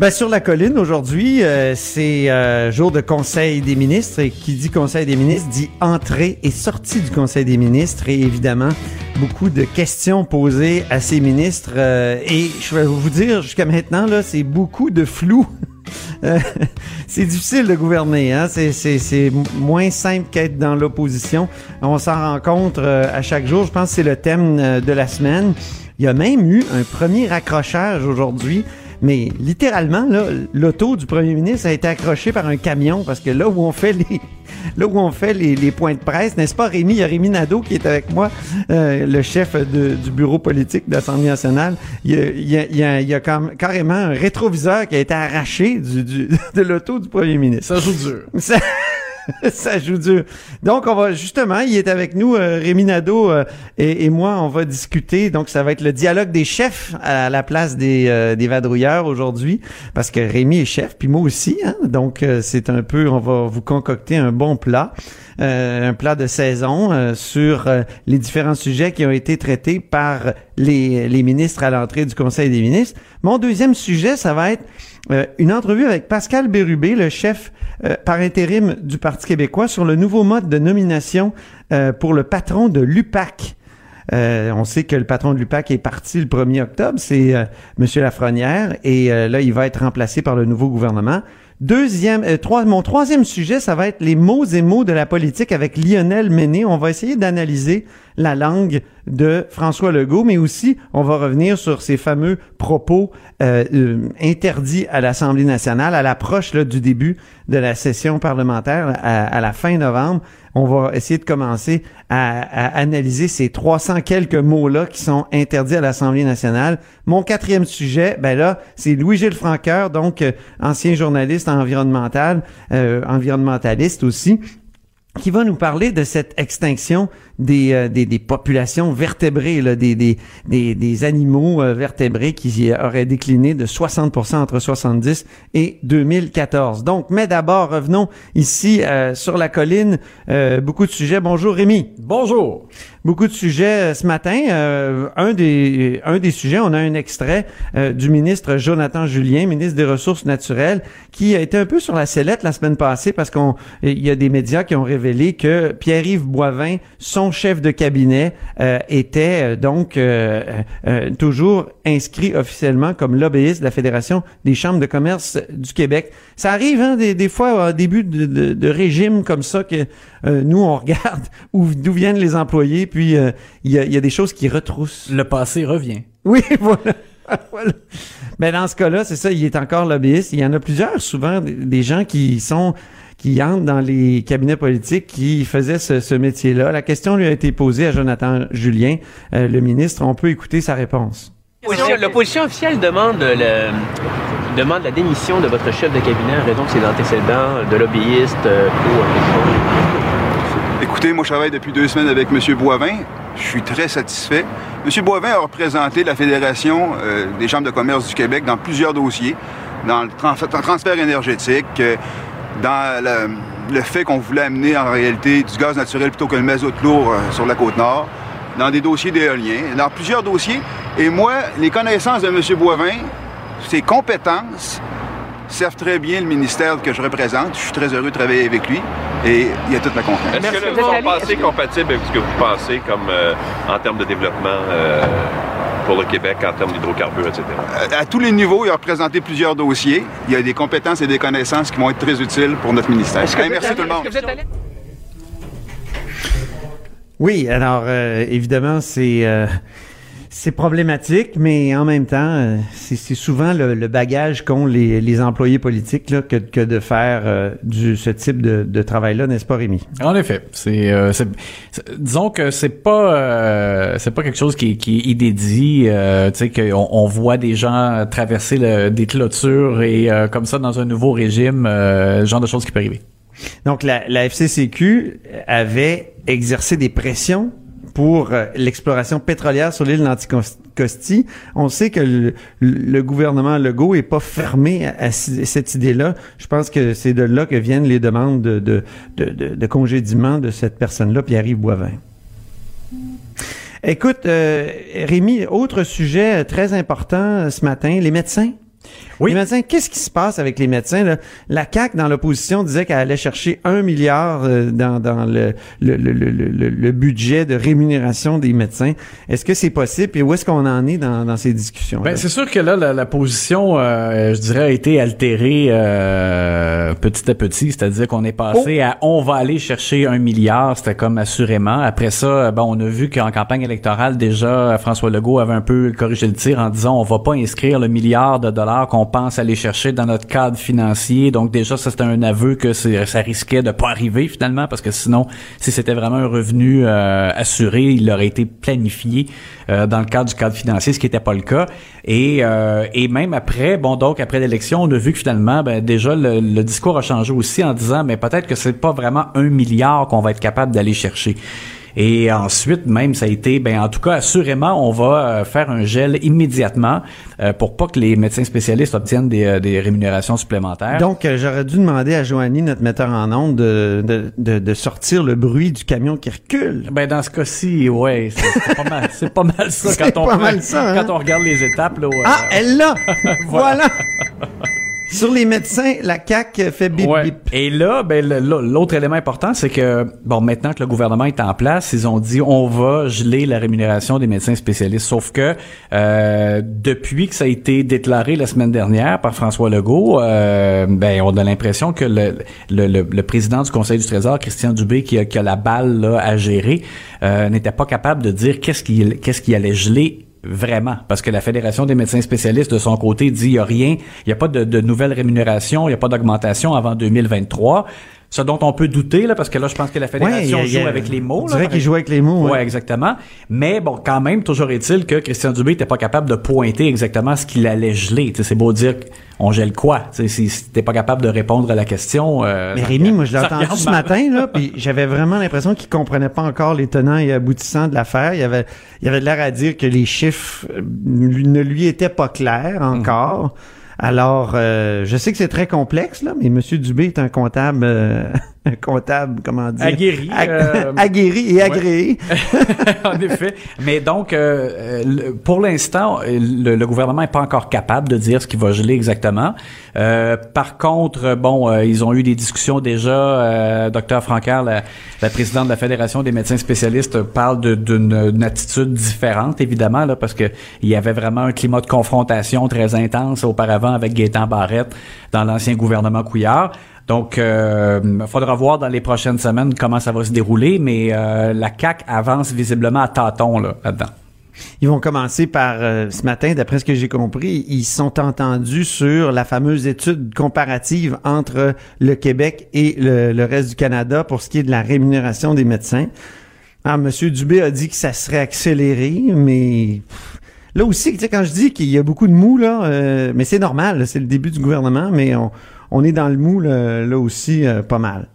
Ben, sur la colline, aujourd'hui, euh, c'est euh, jour de Conseil des ministres. Et qui dit Conseil des ministres dit entrée et sortie du Conseil des ministres. Et évidemment, beaucoup de questions posées à ces ministres. Euh, et je vais vous dire, jusqu'à maintenant, là, c'est beaucoup de flou. c'est difficile de gouverner, hein? c'est moins simple qu'être dans l'opposition. On s'en rend compte à chaque jour. Je pense que c'est le thème de la semaine. Il y a même eu un premier accrochage aujourd'hui mais littéralement, là, l'auto du premier ministre a été accroché par un camion parce que là où on fait les, là où on fait les, les points de presse, n'est-ce pas, Rémi? Il y a Rémi Nadeau qui est avec moi, euh, le chef de, du bureau politique de l'Assemblée nationale. Il y a, il y a, il y a, il y a carrément un rétroviseur qui a été arraché du, du de l'auto du premier ministre. Ça joue dur. ça joue dur. Donc, on va justement, il est avec nous, euh, Rémi Nadeau euh, et, et, moi, on va discuter. Donc, ça va être le dialogue des chefs à la place des, euh, des vadrouilleurs aujourd'hui, parce que Rémi est chef, puis moi aussi. Hein? Donc, euh, c'est un peu, on va vous concocter un bon plat. Un plat de saison sur les différents sujets qui ont été traités par les, ministres à l'entrée du Conseil des ministres. Mon deuxième sujet, ça va être une entrevue avec Pascal Bérubé, le chef euh, par intérim du Parti québécois sur le nouveau mode de nomination euh, pour le patron de l'UPAC. Euh, on sait que le patron de l'UPAC est parti le 1er octobre, c'est euh, M. Lafrenière, et là, il va être remplacé par le nouveau gouvernement. Deuxième, trois, mon troisième sujet, ça va être les mots et mots de la politique avec Lionel Méné. On va essayer d'analyser la langue de François Legault, mais aussi on va revenir sur ces fameux propos euh, euh, interdits à l'Assemblée nationale à l'approche du début de la session parlementaire à, la fin novembre. On va essayer de commencer à, analyser ces 300 quelques mots-là qui sont interdits à l'Assemblée nationale. Mon quatrième sujet, ben là, c'est Louis-Gilles Franqueur, donc euh, ancien journaliste environnemental, environnementaliste aussi, qui va nous parler de cette extinction des, euh, des, des, populations vertébrées, là, des, des, des, des animaux euh, vertébrés qui auraient décliné de 60% entre 70 et 2014. Donc, mais d'abord, revenons ici euh, sur la colline. beaucoup de sujets. Bonjour Rémi. Bonjour. Beaucoup de sujets ce matin. un, des, un des sujets, on a un extrait du ministre Jonathan Julien, ministre des Ressources naturelles, qui a été un peu sur la sellette la semaine passée parce qu'on il y a des médias qui ont révélé que Pierre-Yves Boivin, son chef de cabinet euh, était euh, donc euh, toujours inscrit officiellement comme lobbyiste de la Fédération des chambres de commerce du Québec. Ça arrive hein, des, fois au début de, de, régime comme ça que nous on regarde d'où viennent les employés, puis il y a, y, a, des choses qui retroussent. Le passé revient. Oui, voilà. voilà. Mais dans ce cas-là, c'est ça, il est encore lobbyiste. Il y en a plusieurs, souvent, des gens qui sont qui entrent dans les cabinets politiques qui faisaient ce, métier-là. La question lui a été posée à Jonathan Julien, euh, le ministre. On peut écouter sa réponse. L'opposition officielle demande, le, demande la démission de votre chef de cabinet en raison de ses antécédents de lobbyiste euh, Écoutez, moi je travaille depuis deux semaines avec M. Boivin. Je suis très satisfait. M. Boivin a représenté la Fédération euh, des chambres de commerce du Québec dans plusieurs dossiers, dans le transfert énergétique, dans le, fait qu'on voulait amener en réalité du gaz naturel plutôt que le mazout lourd euh, sur la côte nord, dans des dossiers d'éolien, dans plusieurs dossiers. Et moi, les connaissances de M. Boivin, ses compétences servent très bien le ministère que je représente. Je suis très heureux de travailler avec lui et il a toute ma confiance. Est-ce que le passé compatible avec ce que vous pensez comme euh, en termes de développement euh, pour le Québec en termes d'hydrocarbures, etc. À, à tous les niveaux, il a représenté plusieurs dossiers. Il y a des compétences et des connaissances qui vont être très utiles pour notre ministère. Que Hey, merci tout le monde. est-ce que vous êtes allé- Oui, alors euh, évidemment, c'est euh, c'est problématique, mais en même temps, euh, c'est souvent le, le bagage qu'ont les, les employés politiques là, que, que de faire euh, du, ce type de, de travail-là, n'est-ce pas, Rémi? En effet, c'est, euh, disons que c'est pas, euh, c'est pas quelque chose qui, est- qui est inédit. euh, tu sais qu'on on voit des gens traverser le- des clôtures et euh, comme ça dans un nouveau régime, euh, genre de choses qui peut arriver. Donc, la, la FCCQ avait exercé des pressions pour euh, l'exploration pétrolière sur l'île d'Anticosti. On sait que le, gouvernement Legault est pas fermé à, cette idée-là. Je pense que c'est de là que viennent les demandes de, de, de, congédiement de cette personne-là, Pierre-Yves Boivin. Écoute, euh, Rémi, autre sujet très important euh, ce matin, les médecins. Oui. Les médecins, qu'est-ce qui se passe avec les médecins? là? La CAQ, dans l'opposition, disait qu'elle allait chercher un milliard euh, dans, dans le, le, le, le, budget de rémunération des médecins. Est-ce que c'est possible? Et où est-ce qu'on en est dans, dans ces discussions? Ben, c'est sûr que là, la, la position, euh, je dirais, a été altérée euh, petit à petit. C'est-à-dire qu'on est passé à on va aller chercher un milliard, c'était comme assurément. Après ça, bon, on a vu qu'en campagne électorale, déjà, François Legault avait un peu corrigé le tir en disant on va pas inscrire le milliard de dollars qu'on pense aller chercher dans notre cadre financier. Donc déjà, ça c'était un aveu que ça risquait de pas arriver finalement, parce que sinon, si c'était vraiment un revenu euh, assuré, il aurait été planifié euh, dans le cadre du cadre financier, ce qui n'était pas le cas. Et, euh, et même après, bon donc après l'élection, on a vu que finalement, ben, déjà le, le discours a changé aussi en disant, mais peut-être que c'est pas vraiment un milliard qu'on va être capable d'aller chercher. Et ensuite, même, ça a été, ben, en tout cas, assurément, on va euh, faire un gel immédiatement euh, pour pas que les médecins spécialistes obtiennent des, euh, des rémunérations supplémentaires. Donc, euh, j'aurais dû demander à Joanie, notre metteur en ondes, de, de, de, de sortir le bruit du camion qui recule. Ben dans ce cas-ci, ouais, c'est pas mal, c'est pas mal ça quand on pas mal ça, hein? quand on regarde les étapes là. ouais. Ah, elle l'a! voilà! Voilà. Sur les médecins, la CAQ fait bip Ouais. bip. Et là, ben l'autre élément important, c'est que bon, maintenant que le gouvernement est en place, ils ont dit on va geler la rémunération des médecins spécialistes. Sauf que euh, depuis que ça a été déclaré la semaine dernière par François Legault, euh, ben on a l'impression que le, le, le- le président du Conseil du Trésor, Christian Dubé, qui a, qui a la balle là, à gérer, euh, n'était pas capable de dire qu'est-ce qui qu'est-ce qui allait geler Vraiment, parce que la Fédération des médecins spécialistes, de son côté, dit il n'y a rien, il n'y a pas de, de nouvelle rémunération, il n'y a pas d'augmentation avant 2023. Ce dont on peut douter, là, parce que là, je pense que la Fédération Ouais, a- joue avec les mots. On dirait par qu'il joue avec les mots. Ouais, ouais. exactement. Mais bon, quand même, toujours est-il que Christian Dubé n'était pas capable de pointer exactement ce qu'il allait geler. C'est beau dire on gèle quoi? Si si t'es pas capable de répondre à la question. euh, Mais Rémi, moi, je l'ai entendu regarde ce matin, là, puis j'avais vraiment l'impression qu'il comprenait pas encore les tenants et aboutissants de l'affaire. Il y avait, il avait de l'air à dire que les chiffres euh, lui- ne lui étaient pas clairs encore. Alors, euh, je sais que c'est très complexe, là, mais M. Dubé est un comptable, euh, comptable, comment dire? Aguerri, Ag- euh, aguerri et agréé. en effet. Mais donc, euh, euh, pour l'instant, euh, le, le gouvernement n'est pas encore capable de dire ce qu'il va geler exactement. Euh, par contre, bon, euh, ils ont eu des discussions déjà. Euh, Docteur Francaire, la, la présidente de la Fédération des médecins spécialistes, parle d'une attitude différente, évidemment, là, parce que il y avait vraiment un climat de confrontation très intense auparavant avec Gaétan Barrette dans l'ancien gouvernement Couillard. Donc, il faudra voir dans les prochaines semaines comment ça va se dérouler, mais euh, la CAC avance visiblement à tâtons là, là-dedans. Ils vont commencer par, euh, ce matin, d'après ce que j'ai compris, ils sont entendus sur la fameuse étude comparative entre le Québec et le, reste du Canada pour ce qui est de la rémunération des médecins. Ah, Monsieur Dubé a dit que ça serait accéléré, mais là aussi, quand je dis qu'il y a beaucoup de mou, là, euh, mais c'est normal, c'est le début du gouvernement, mais on, on est dans le mou, là, là aussi, euh, pas mal.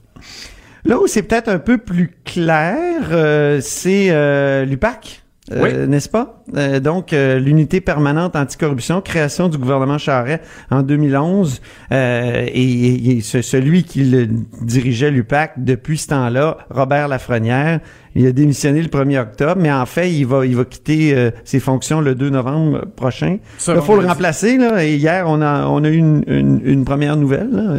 Là où c'est peut-être un peu plus clair, euh, c'est euh, l'UPAC. Euh, n'est-ce pas? Euh, donc, euh, l'unité permanente anticorruption, création du gouvernement Charest en 2011, euh, et, et ce- celui qui le dirigeait l'UPAC depuis ce temps-là, Robert Lafrenière, Il a démissionné le 1er octobre, mais en fait, il va, il va quitter euh, ses fonctions le 2 novembre prochain. Il on faut le remplacer. Là, et hier, on a, on a eu une, une, une première nouvelle. là.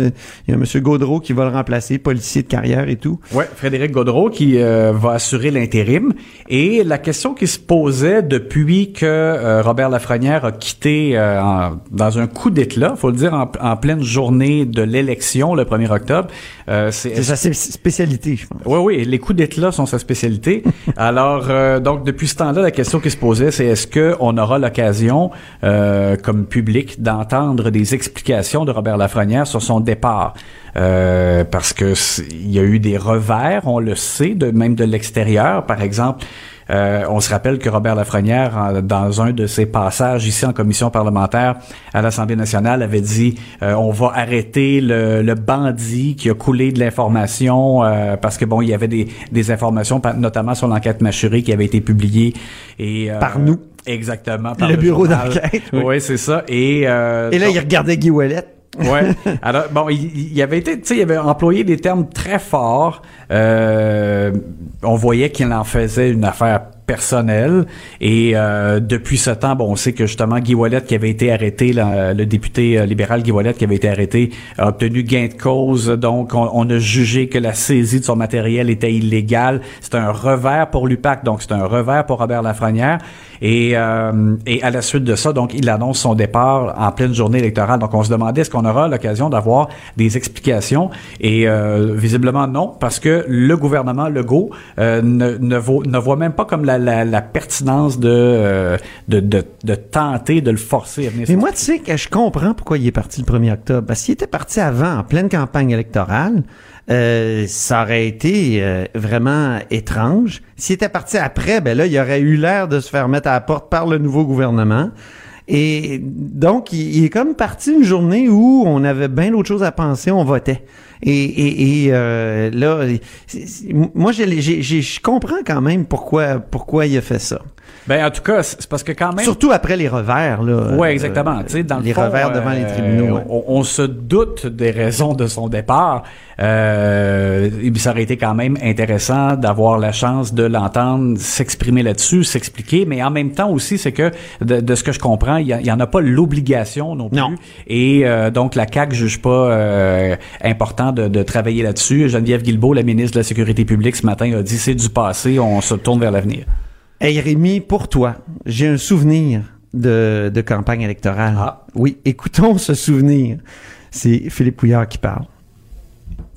Il y a M. Gaudreau qui va le remplacer, policier de carrière et tout. Ouais, Frédéric Gaudreau qui euh, va assurer l'intérim. Et la question qui se posait depuis que euh, Robert Lafrenière a quitté euh, en- dans un coup d'éclat, faut le dire, en, en pleine journée de l'élection, le 1er octobre, euh, c'est C'est sa spé- spécialité, je pense. Oui, oui, les coups d'éclat sont sa spécialité. Alors, euh, donc, depuis ce temps-là, la question qui se posait, c'est est-ce qu'on aura l'occasion, euh, comme public, d'entendre des explications de Robert Lafrenière sur son départ? Euh, parce que il y a eu des revers, on le sait, de même de l'extérieur. Par exemple, euh, on se rappelle que Robert Lafrenière, en- dans un de ses passages ici en commission parlementaire à l'Assemblée nationale, avait dit euh, on va arrêter le, le bandit qui a coulé de l'information euh, parce que bon, il y avait des, des informations, notamment sur l'enquête mâchurée qui avait été publiée et euh, Par nous. exactement par Le bureau d'enquête, Oui, oui. c'est ça. Et, euh, Et là, donc- il regardait Guy Ouellet. Ouais. Alors bon, il, il avait été, tu sais, il avait employé des termes très forts. Euh, on voyait qu'il en faisait une affaire personnelle. Et euh, depuis ce temps, bon, on sait que justement Guy Wallet qui avait été arrêté, le député euh, libéral Guy Wallet qui avait été arrêté, a obtenu gain de cause. Donc, on, a jugé que la saisie de son matériel était illégale. C'est un revers pour l'UPAC, donc c'est un revers pour Robert Lafrenière. Et, euh, et à la suite de ça, donc, il annonce son départ en pleine journée électorale. Donc, on se demandait est-ce qu'on aura l'occasion d'avoir des explications. Et euh, visiblement non, parce que le gouvernement Legault euh, ne, ne, vaut- ne voit même pas comme la, la, la pertinence de, euh, de, de, de tenter de le forcer à venir. Mais moi, tu sais que je comprends pourquoi il est parti le 1er octobre. Parce qu'il était parti avant, en pleine campagne électorale. Euh, ça aurait été euh, vraiment étrange. S'il était parti après, ben là, il aurait eu l'air de se faire mettre à la porte par le nouveau gouvernement. Et donc, il, il est comme parti une journée où on avait bien d'autres choses à penser, on votait. Et, et, et euh, là, moi, je comprends quand même pourquoi, pourquoi il a fait ça. Ben, en tout cas, c'est parce que quand même. Surtout après les revers, là. Ouais, Euh, exactement. Tu sais, dans le les fond, revers devant les euh, tribunaux. On, on se doute des raisons de son départ. Euh, ça aurait été quand même intéressant d'avoir la chance de l'entendre s'exprimer là-dessus, s'expliquer. Mais en même temps aussi, c'est que de, de ce que je comprends, il y, en a pas l'obligation non plus. Non. Et euh, donc la CAC juge pas euh, important de, de travailler là-dessus. Geneviève Guilbeault, la ministre de la Sécurité publique, ce matin a dit c'est du passé, on se tourne vers l'avenir. Hey Rémi, pour toi, j'ai un souvenir de, de campagne électorale. Ah. Oui, écoutons ce souvenir. C'est Philippe Couillard qui parle.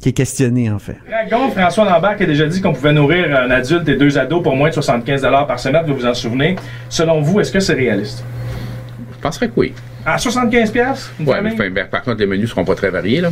Qui est questionné, en fait. Dragon, François Lambert qui a déjà dit qu'on pouvait nourrir un adulte et deux ados pour moins de 75 par semaine, vous vous en souvenez. Selon vous, est-ce que c'est réaliste? Je penserais que oui. À 75 pièces Ouais, mais enfin, ben, par contre, les menus seront pas très variés, là.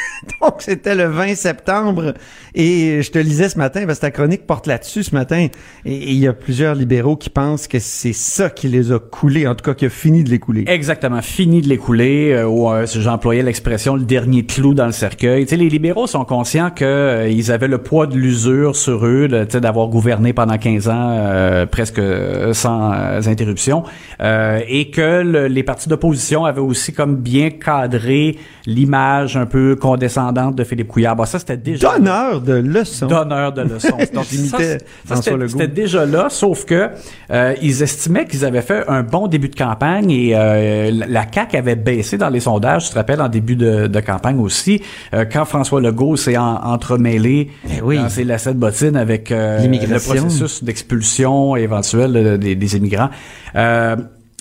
Donc, c'était le 20 septembre. Et je te lisais ce matin, parce que ta chronique porte là-dessus ce matin. Et il y a plusieurs libéraux qui pensent que c'est ça qui les a coulés, en tout cas qui a fini de les couler. Exactement, fini de l'écouler. Euh, ou euh, j'employais l'expression le dernier clou dans le cercueil. Tu sais, les libéraux sont conscients que euh, ils avaient le poids de l'usure sur eux, tu sais, d'avoir gouverné pendant 15 ans euh, presque sans interruption, et que le- les partis d'opposition avaient aussi comme bien cadré l'image un peu condescendante de Philippe Couillard. Bon, ça c'était déjà Donneur de leçons. donneur de leçons. Donc, c'était- Legault. C'était déjà là, sauf que euh, ils estimaient qu'ils avaient fait un bon début de campagne et euh, la- CAQ avait baissé dans les sondages, tu te rappelles, en début de, de campagne aussi, euh, quand François Legault s'est en- entremêlé Eh oui. dans ses lacets de bottines avec euh, le processus d'expulsion éventuelle euh, des, des immigrants.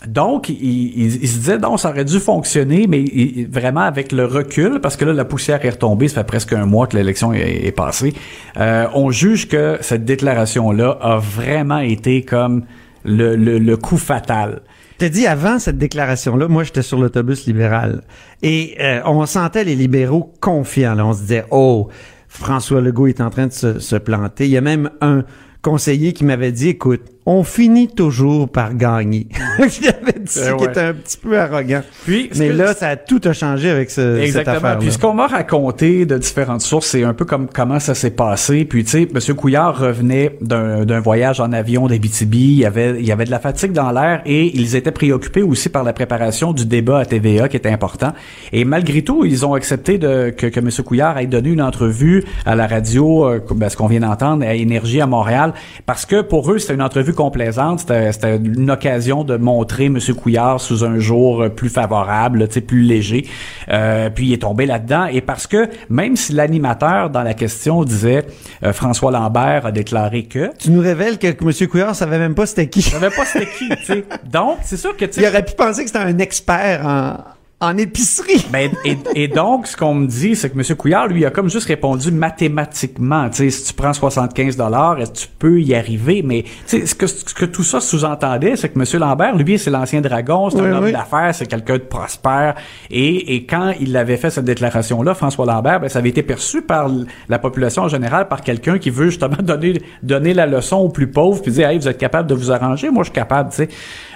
Donc, il, il- il se disait, non, ça aurait dû fonctionner, mais vraiment avec le recul, parce que là, la poussière est retombée, ça fait presque un mois que l'élection est, est passée, euh, on juge que cette déclaration-là a vraiment été comme le, le, le coup fatal. Je te dis, avant cette déclaration-là, moi, j'étais sur l'autobus libéral. Et euh, on sentait les libéraux confiants. Là. On se disait, oh, François Legault est en train de se, se planter. Il y a même un conseiller qui m'avait dit, écoute, on finit toujours par gagner. J'avais dit qu'il ouais. était un petit peu arrogant. Puis, Mais là, ça a tout a changé avec ce, cette Exactement. affaire. Puis ce qu'on m'a raconté de différentes sources, c'est un peu comme comment ça s'est passé. Puis tu sais, Monsieur Couillard revenait d'un d'un voyage en avion d'Abitibi. Il y avait il y avait de la fatigue dans l'air et ils étaient préoccupés aussi par la préparation du débat à TVA qui était important. Et malgré tout, ils ont accepté de, que, que Monsieur Couillard ait donné une entrevue à la radio, euh, ben, ce qu'on vient d'entendre, à Énergie à Montréal, parce que pour eux c'était une entrevue complaisante. C'était c'était une occasion de montrer Monsieur Couillard sous un jour plus favorable, tu sais, plus léger. Euh, puis il est tombé là-dedans. Et parce que même si l'animateur dans la question disait euh, François Lambert a déclaré que Tu nous révèles que, M. Couillard savait même pas c'était qui. je savais pas c'était qui, tu sais. Donc c'est sûr que tu Il aurait pu penser que c'était un expert en, en épicerie. Ben, et, et donc, ce qu'on me dit, c'est que M. Couillard, lui, a comme juste répondu mathématiquement. Tu sais, si tu prends 75 dollars, est-ce que tu peux y arriver? Mais, tu sais, ce que, ce que tout ça sous-entendait, c'est que M. Lambert, lui, c'est l'ancien dragon, c'est Oui, un homme oui. d'affaires, c'est quelqu'un de prospère. Et, et quand il avait fait cette déclaration-là, François Lambert, ben, ça avait été perçu par la population en général, par quelqu'un qui veut justement donner, donner la leçon aux plus pauvres, puis dire, hey, vous êtes capable de vous arranger? Moi, je suis capable, tu sais.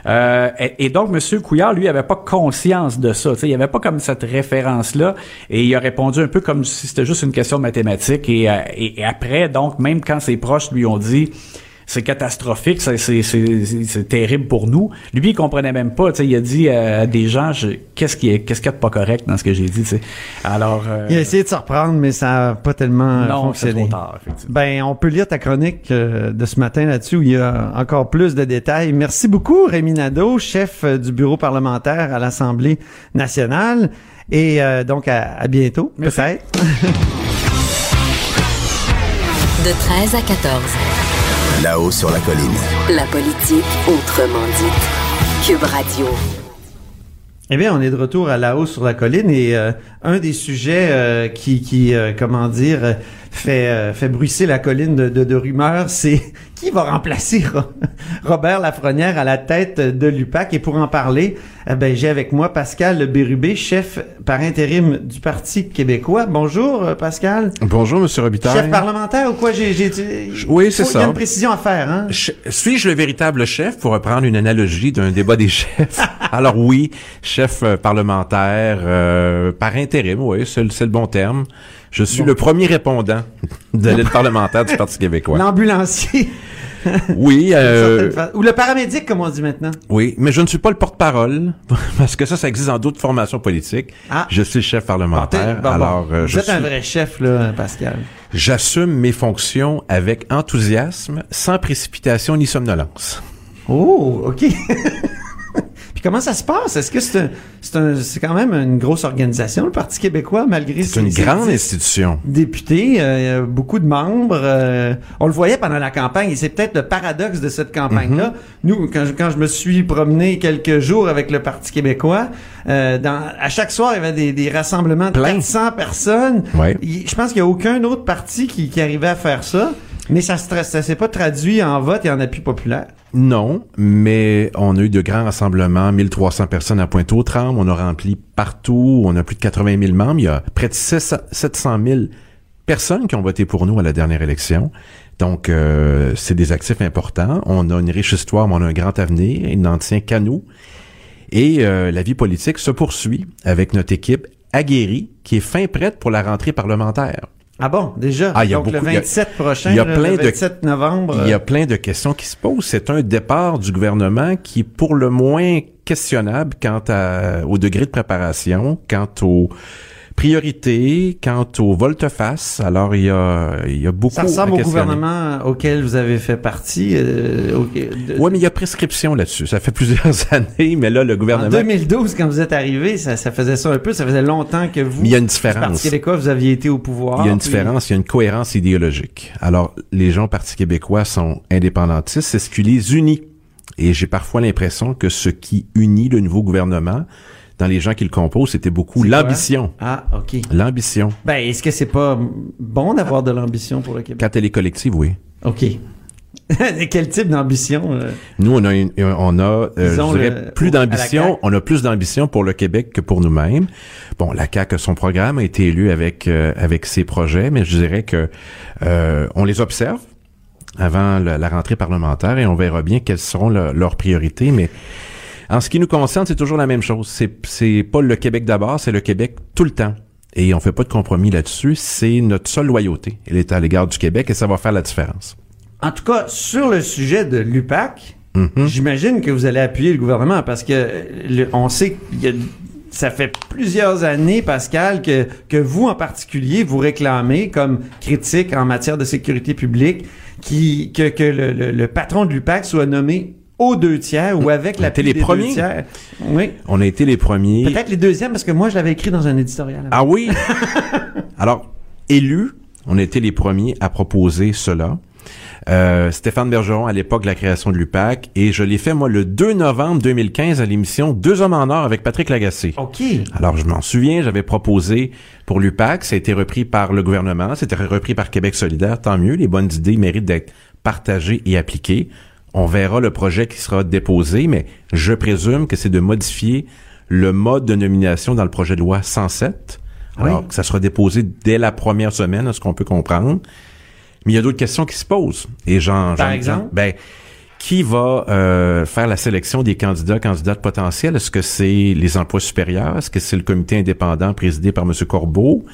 Euh, et, et donc, M. Couillard, lui, avait pas conscience de ça. Il avait pas comme cette référence-là. Et il a répondu un peu comme si c'était juste une question de mathématiques. Et, euh, et après, donc, même quand ses proches lui ont dit c'est catastrophique, c'est, c'est, c'est, c'est- c'est terrible pour nous. Lui, il comprenait même pas. Tu sais, il a dit euh, à des gens, je- qu'est-ce qui est, qu'est-ce qu'il y a de pas correct dans ce que j'ai dit. Tu sais. Alors, euh, Il a essayé de se reprendre, mais ça n'a pas tellement euh, non, c'est fonctionné. trop tard, effectivement. Ben, on peut lire ta chronique euh, de ce matin là-dessus où il y a encore plus de détails. Merci beaucoup, Rémi Nadeau, chef du bureau parlementaire à l'Assemblée nationale. Et euh, donc, à, à bientôt, Merci. peut-être. De 13 à 14, Là-haut sur la colline. la politique autrement dite. Cube Radio. Eh bien, on est de retour à la hausse sur la colline et euh, un des sujets euh, qui, qui euh, comment dire, euh, fait euh, fait bruisser la colline de, de, de rumeurs, c'est qui va remplacer Ro- Robert Lafrenière à la tête de l'UPAC? Et pour en parler, eh ben, j'ai avec moi Pascal Bérubé, chef par intérim du Parti québécois. Bonjour, euh, Pascal. Bonjour, Monsieur Robitaille. Chef parlementaire ou quoi? J'ai, j'ai, Oui, c'est faut- Il y a ça. une précision à faire, hein? Suis-je le véritable chef pour reprendre une analogie d'un débat des chefs? Alors oui, chef euh, parlementaire euh, par intérim, oui, c'est le, c'est le bon terme. Je suis le premier répondant de l'aide parlementaire du Parti québécois. L'ambulancier. Oui, euh, Ou le paramédic, comme on dit maintenant. oui, mais je ne suis pas le porte-parole parce que ça, ça existe dans d'autres formations politiques. Ah. Je suis le chef parlementaire. Bon, bon. alors, euh, Vous êtes un vrai chef, là, Pascal. j'assume mes fonctions avec enthousiasme, sans précipitation ni somnolence. Oh, OK. Puis comment ça se passe? Est-ce que c'est un, c'est un, c'est quand même une grosse organisation, le Parti québécois, malgré C'est une grande institution. députés, euh, il y a beaucoup de membres. euh, on le voyait pendant la campagne, et c'est peut-être le paradoxe de cette campagne-là. Mm-hmm. Nous, quand je, quand je me suis promené quelques jours avec le Parti québécois, euh, dans, à chaque soir, il y avait des, des rassemblements de Plein. 400 personnes. Ouais. Il- je pense qu'il n'y a aucun autre parti qui, qui arrivait à faire ça. Mais ça ne s'est pas traduit en vote et en appui populaire? Non, mais on a eu de grands rassemblements, 1300 personnes à Pointe-aux-Trembles, on a rempli partout, on a plus de 80 000 membres, il y a près de 600 700 000 personnes qui ont voté pour nous à la dernière élection. Donc, euh, c'est des actifs importants. On a une riche histoire, mais on a un grand avenir. Il n'en tient qu'à nous. Et euh, la vie politique se poursuit avec notre équipe aguerrie qui est fin prête pour la rentrée parlementaire. Ah bon, déjà? Ah, il y a Donc le beaucoup- il y a- 27 prochain, il y a le- plein le de- 27 novembre. Il y euh, a plein de questions qui se posent. C'est un départ du gouvernement qui est pour le moins questionnable quant à, au degré de préparation, quant aux priorités, quant au volte-face. Alors, il y a, il y a beaucoup Ça ressemble à au gouvernement auquel vous avez fait partie. euh, de- Oui, mais il y a prescription là-dessus. Ça fait plusieurs années, mais là, le en gouvernement... 2012, quand vous êtes arrivé, ça, ça faisait ça un peu. Ça faisait longtemps que vous, Mais il y a une du Parti différence. québécois, vous aviez été au pouvoir. Il y a une puis- différence, il y a une cohérence idéologique. Alors, les gens Parti québécois sont indépendantistes, c'est ce qui les unit. Et j'ai parfois l'impression que ce qui unit le nouveau gouvernement, dans les gens qui le composent, c'était beaucoup l'ambition. Ah, OK. L'ambition. Ben, est-ce que c'est pas bon d'avoir de l'ambition pour le Québec? Quand elle est collective, oui. OK. Quel type d'ambition? euh? Nous, on a, une- on a euh, je dirais, le- plus d'ambition. On a plus d'ambition pour le Québec que pour nous-mêmes. Bon, la CAQ, son programme a été élu avec euh, avec ses projets, mais je dirais que euh, on les observe. avant la, la rentrée parlementaire et on verra bien quelles seront le- leurs priorités. Mais en ce qui nous concerne, c'est toujours la même chose. C'est, c'est pas le Québec d'abord, c'est le Québec tout le temps. Et on fait pas de compromis là-dessus. C'est notre seule loyauté. Elle est à l'égard du Québec et ça va faire la différence. En tout cas, sur le sujet de l'UPAC, Mhm. j'imagine que vous allez appuyer le gouvernement parce que le- on sait qu'il y a ça fait plusieurs années, Pascal, que, que vous en particulier, vous réclamez comme critique en matière de sécurité publique qui, que, que le, le- le patron de l'UPAC soit nommé aux deux tiers ou avec la les premiers. tiers. Oui. On a été les premiers. Peut-être les deuxièmes parce que moi, je l'avais écrit dans un éditorial. Ah oui? Alors, élus, on a été les premiers à proposer cela. Euh, Stéphane Bergeron à l'époque de la création de l'UPAC et je l'ai fait moi le 2 novembre 2015 à l'émission Deux hommes en or avec Patrick Lagacé. OK. Alors je m'en souviens, j'avais proposé pour l'UPAC, ça a été repris par le gouvernement, c'était repris par Québec solidaire, tant mieux, les bonnes idées méritent d'être partagées et appliquées. On verra le projet qui sera déposé, mais je présume que c'est de modifier le mode de nomination dans le projet de loi 107. Alors Oui. que ça sera déposé dès la première semaine, à ce qu'on peut comprendre. Mais il y a d'autres questions qui se posent. Et j'en, Par exemple? ben, qui va euh, faire la sélection des candidats, candidates potentiels? Est-ce que c'est les emplois supérieurs? Est-ce que c'est le comité indépendant présidé par M. Corbeau?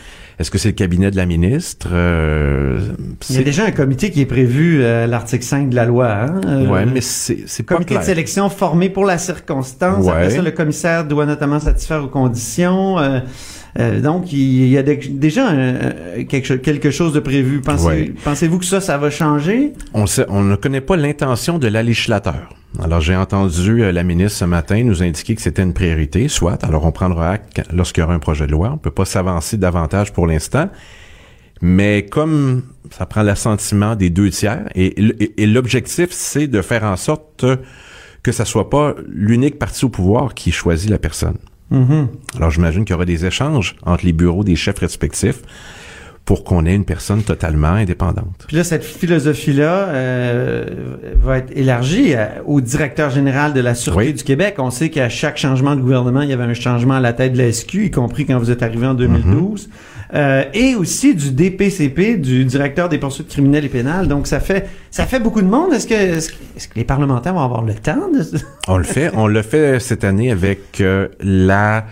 Est-ce que c'est le cabinet de la ministre? Euh, Il y a déjà un comité qui est prévu à l'article 5 de la loi. Hein? Euh, ouais, mais c'est, c'est pas comité clair. de sélection formé pour la circonstance. Ouais. Après ça, le commissaire doit notamment satisfaire aux conditions. Euh, euh, donc, il y a de- déjà un- un- quelque, quelque chose de prévu. Pensez, Ouais. Pensez-vous que ça, ça va changer? On, sait- on ne connaît pas l'intention de la législateur. Alors, j'ai entendu euh, la ministre ce matin nous indiquer que c'était une priorité, soit. Alors, on prendra acte lorsqu'il y aura un projet de loi. On peut pas s'avancer davantage pour l'instant. Mais comme ça prend l'assentiment des deux tiers, et, et- et l'objectif, c'est de faire en sorte que ça soit pas l'unique parti au pouvoir qui choisit la personne. Mhm. Alors, j'imagine qu'il y aura des échanges entre les bureaux des chefs respectifs pour qu'on ait une personne totalement indépendante. Puis là, cette philosophie-là euh, va être élargie à- au directeur général de la Sûreté Oui. du Québec. On sait qu'à chaque changement de gouvernement, il y avait un changement à la tête de la SQ, y compris quand vous êtes arrivé en 2012. Mm-hmm. Euh, et aussi du DPCP, du directeur des poursuites criminelles et pénales. Donc, ça fait ça fait beaucoup de monde. Est-ce que, est-ce que, est-ce que les parlementaires vont avoir le temps de... On le fait. On le fait cette année avec euh, la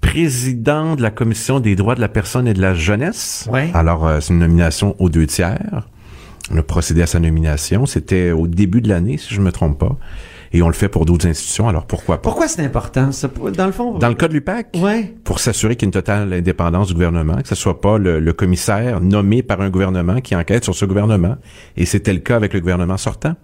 présidente de la Commission des droits de la personne et de la jeunesse. Ouais. Alors, euh, c'est une nomination aux deux tiers. On a procédé à sa nomination. C'était au début de l'année, si je me trompe pas. Et on le fait pour d'autres institutions. Alors, pourquoi pas? Pourquoi c'est important, ça? Dans le fond... Dans le cas de l'UPAC, Ouais. pour s'assurer qu'il y a une totale indépendance du gouvernement, que ce soit pas le, le commissaire nommé par un gouvernement qui enquête sur ce gouvernement. Et c'était le cas avec le gouvernement sortant.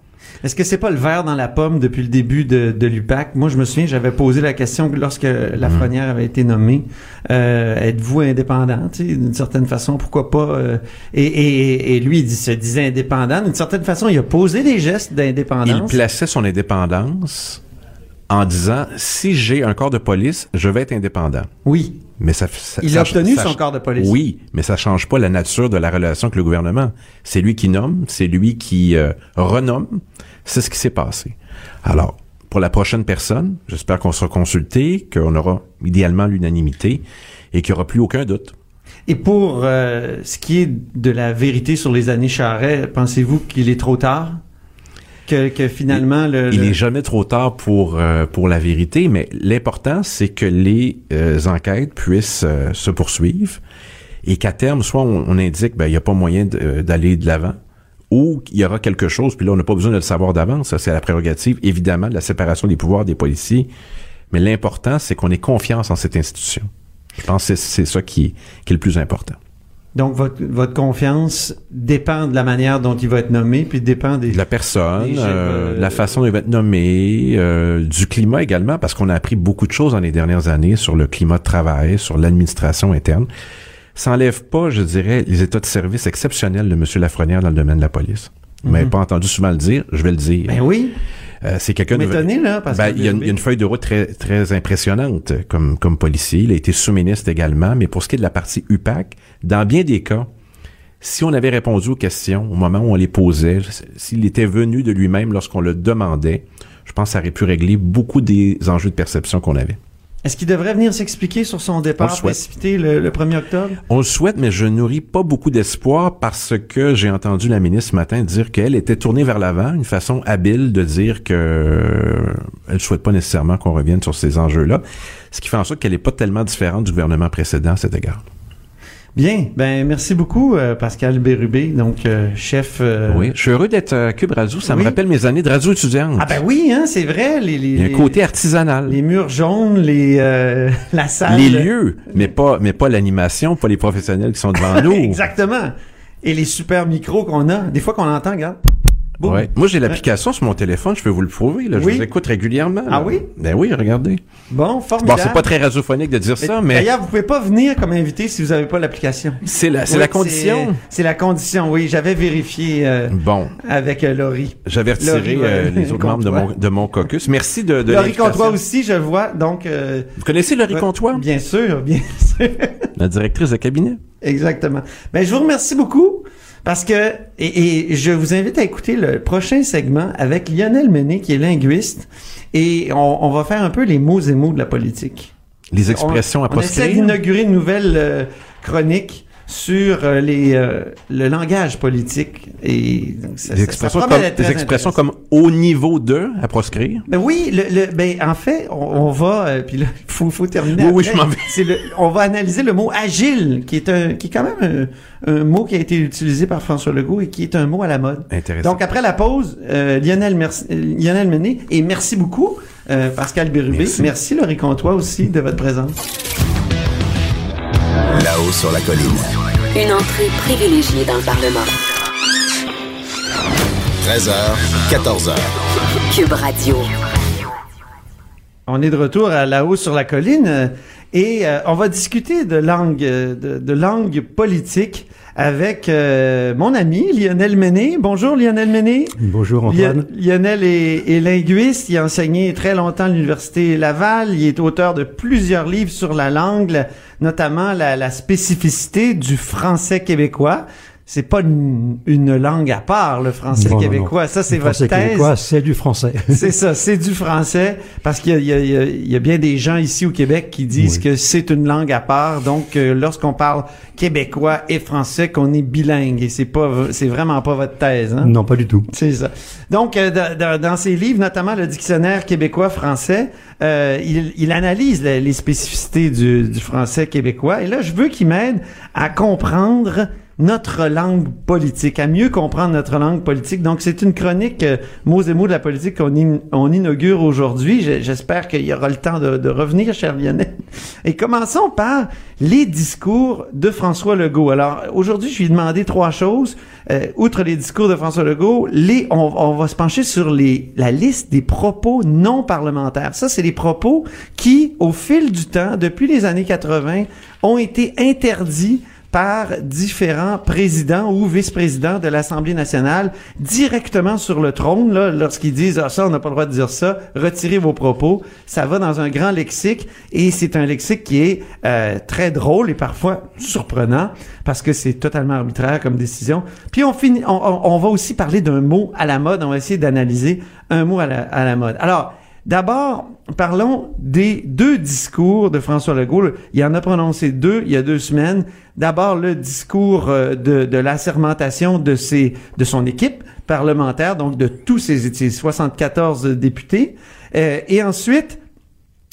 Est-ce que c'est pas le verre dans la pomme depuis le début de, de l'UPAC? Moi, je me souviens, j'avais posé la question lorsque Lafrenière avait été nommée. Euh, Êtes-vous indépendant? Tu sais, D'une certaine façon, pourquoi pas? euh, et, et, et lui, il se disait indépendant. D'une certaine façon, il a posé des gestes Il d'indépendance. plaçait son indépendance en disant si j'ai un corps de police, je vais être indépendant. Oui. Mais ça, ça- Il ça- a obtenu ça- son corps de police. Oui, mais ça change pas la nature de la relation avec le gouvernement. C'est lui qui nomme, c'est lui qui euh, renomme. C'est ce qui s'est passé. Alors, pour la prochaine personne, j'espère qu'on sera consulté, qu'on aura idéalement l'unanimité et qu'il n'y aura plus aucun doute. Et pour euh, ce qui est de la vérité sur les années Charret, pensez-vous qu'il est trop tard? Que, que finalement, le, Il le- n'est jamais trop tard pour euh, pour la vérité, mais l'important c'est que les euh, enquêtes puissent euh, se poursuivre et qu'à terme, soit on, on indique ben il n'y a pas moyen euh, d'aller de l'avant, ou qu'il y aura quelque chose, puis là on n'a pas besoin de le savoir d'avance. Ça c'est la prérogative évidemment de la séparation des pouvoirs des policiers, mais l'important c'est qu'on ait confiance en cette institution. Je pense que c'est c'est ça qui qui est le plus important. Donc, votre, votre confiance dépend de la manière dont il va être nommé, puis dépend des... de la personne, Des euh, euh, de la façon dont il va être nommé, euh, du climat également, parce qu'on a appris beaucoup de choses dans les dernières années sur le climat de travail, sur l'administration interne. Ça enlève pas, je dirais, les états de service exceptionnels de M. Lafrenière dans le domaine de la police. Vous m'avez Mhm. pas entendu souvent le dire, je vais le dire. Ben oui. Euh, c'est quelqu'un Vous de... m'étonnez, là, parce Ben, que- il y, a une- il y a une feuille de route très, très impressionnante comme, comme policier. Il a été sous-ministre également. Mais pour ce qui est de la partie UPAC, dans bien des cas, si on avait répondu aux questions au moment où on les posait, s'il était venu de lui-même lorsqu'on le demandait, je pense que ça aurait pu régler beaucoup des enjeux de perception qu'on avait. Est-ce qu'il devrait venir s'expliquer sur son On départ précipité le, le 1er octobre? On le souhaite, mais je nourris pas beaucoup d'espoir parce que j'ai entendu la ministre ce matin dire qu'elle était tournée vers l'avant, une façon habile de dire que euh, elle souhaite pas nécessairement qu'on revienne sur ces enjeux-là, ce qui fait en sorte qu'elle est pas tellement différente du gouvernement précédent à cet égard. Bien, ben merci beaucoup euh, Pascal Bérubé, donc euh, chef. euh, Oui, je suis heureux d'être à Cube Radio. Ça Oui. me rappelle mes années de radio étudiante. Ah ben oui, hein, c'est vrai. Les, les, Il y a un côté artisanal. les murs jaunes, les euh, la salle. Les lieux, mais pas, mais pas l'animation, pas les professionnels qui sont devant nous. Exactement. Et les super micros qu'on a. Des fois qu'on entend, regarde. Boum. Ouais. Moi, j'ai l'application sur mon téléphone, je peux vous le prouver. Là. Je Oui. vous écoute régulièrement. Ah oui? Ben oui, regardez. Bon, Bon, formidable. c'est pas très radiophonique de dire ça, mais D'ailleurs, vous pouvez pas venir comme invité si vous avez pas l'application. c'est la, Oui, la condition. C'est la condition, oui. J'avais vérifié euh, Bon, avec euh, Laurie. j'avais retiré Laurie, euh, les autres membres de mon, de mon caucus. Merci de, de Laurie. Comtois aussi, je vois. Donc, euh, Vous connaissez Laurie. Comtois? bien sûr, bien sûr. La directrice de cabinet. Exactement. Ben, je vous remercie beaucoup parce que, et, et je vous invite à écouter le prochain segment avec Lionel Menet, qui est linguiste, et on, on va faire un peu les mots et mots de la politique. Les expressions à on, on essaie d'inaugurer une nouvelle euh, chronique sur euh, les, euh, le langage politique et donc, ça- Des ça- expressions, ça comme, des expressions comme au niveau de à proscrire. Ben oui, le, le- ben en fait, on, on va euh, puis là, il faut, faut terminer. Oui, oui, je m'en vais. Le, on va analyser le mot agile, qui est un, qui est quand même un, un mot qui a été utilisé par François Legault et qui est un mot à la mode. Intéressant. Donc après la pause, euh, Lionel, merci, Lionel Menet et merci beaucoup euh, Pascal Bérubé. Merci. Merci Laurie Comtois aussi de votre présence. Là-haut sur la colline. Une entrée privilégiée dans le Parlement. 13h, 14h. Cube Radio. On est de retour à la haut sur la colline euh, et euh, on va discuter de langue, euh, de, de langue politique avec euh, mon ami Lionel Menet. Bonjour Lionel Menet. Bonjour Antoine. Lion- Lionel est, est linguiste, il a enseigné très longtemps à l'Université Laval, il est auteur de plusieurs livres sur la langue, la- notamment la, la spécificité du français québécois. C'est pas une, une langue à part, le français Non, non, québécois. Ça, c'est votre français thèse. québécois, c'est du français. C'est ça, c'est du français, parce qu'il y a, il y, y a- bien des gens ici au Québec qui disent Oui. que c'est une langue à part. Donc, euh, lorsqu'on parle québécois et français, qu'on est bilingue, et c'est pas, c'est vraiment pas votre thèse, hein? non, pas du tout. C'est ça. Donc, euh, dans, dans- dans ses livres, notamment le dictionnaire québécois-français, euh, il, il analyse les, les spécificités du, du français québécois. Et là, je veux qu'il m'aide à comprendre notre langue politique, à mieux comprendre notre langue politique. Donc, c'est une chronique euh, mots et mots de la politique qu'on in- on inaugure aujourd'hui. J'espère qu'il y aura le temps de, de revenir, cher Lionel. Et commençons par les discours de François Legault. Alors, aujourd'hui, je lui ai demandé trois choses. Euh, outre les discours de François Legault, les, on, on va se pencher sur les, la liste des propos non parlementaires. Ça, c'est les propos qui, au fil du temps, depuis les années 80, ont été interdits par différents présidents ou vice-présidents de l'Assemblée nationale directement sur le trône, là, lorsqu'ils disent ah, ça, on n'a pas le droit de dire ça, retirez vos propos. Ça va dans un grand lexique et c'est un lexique qui est euh, très drôle et parfois surprenant parce que c'est totalement arbitraire comme décision. Puis on finit, on, on- on va aussi parler d'un mot à la mode. On va essayer d'analyser un mot à la, à la mode. Alors, D'abord, parlons des deux discours de François Legault. Il en a prononcé deux il y a deux semaines. D'abord, le discours euh, de, de l'assermentation de, de son équipe parlementaire, donc de tous ses, ses 74 députés. Euh, et ensuite,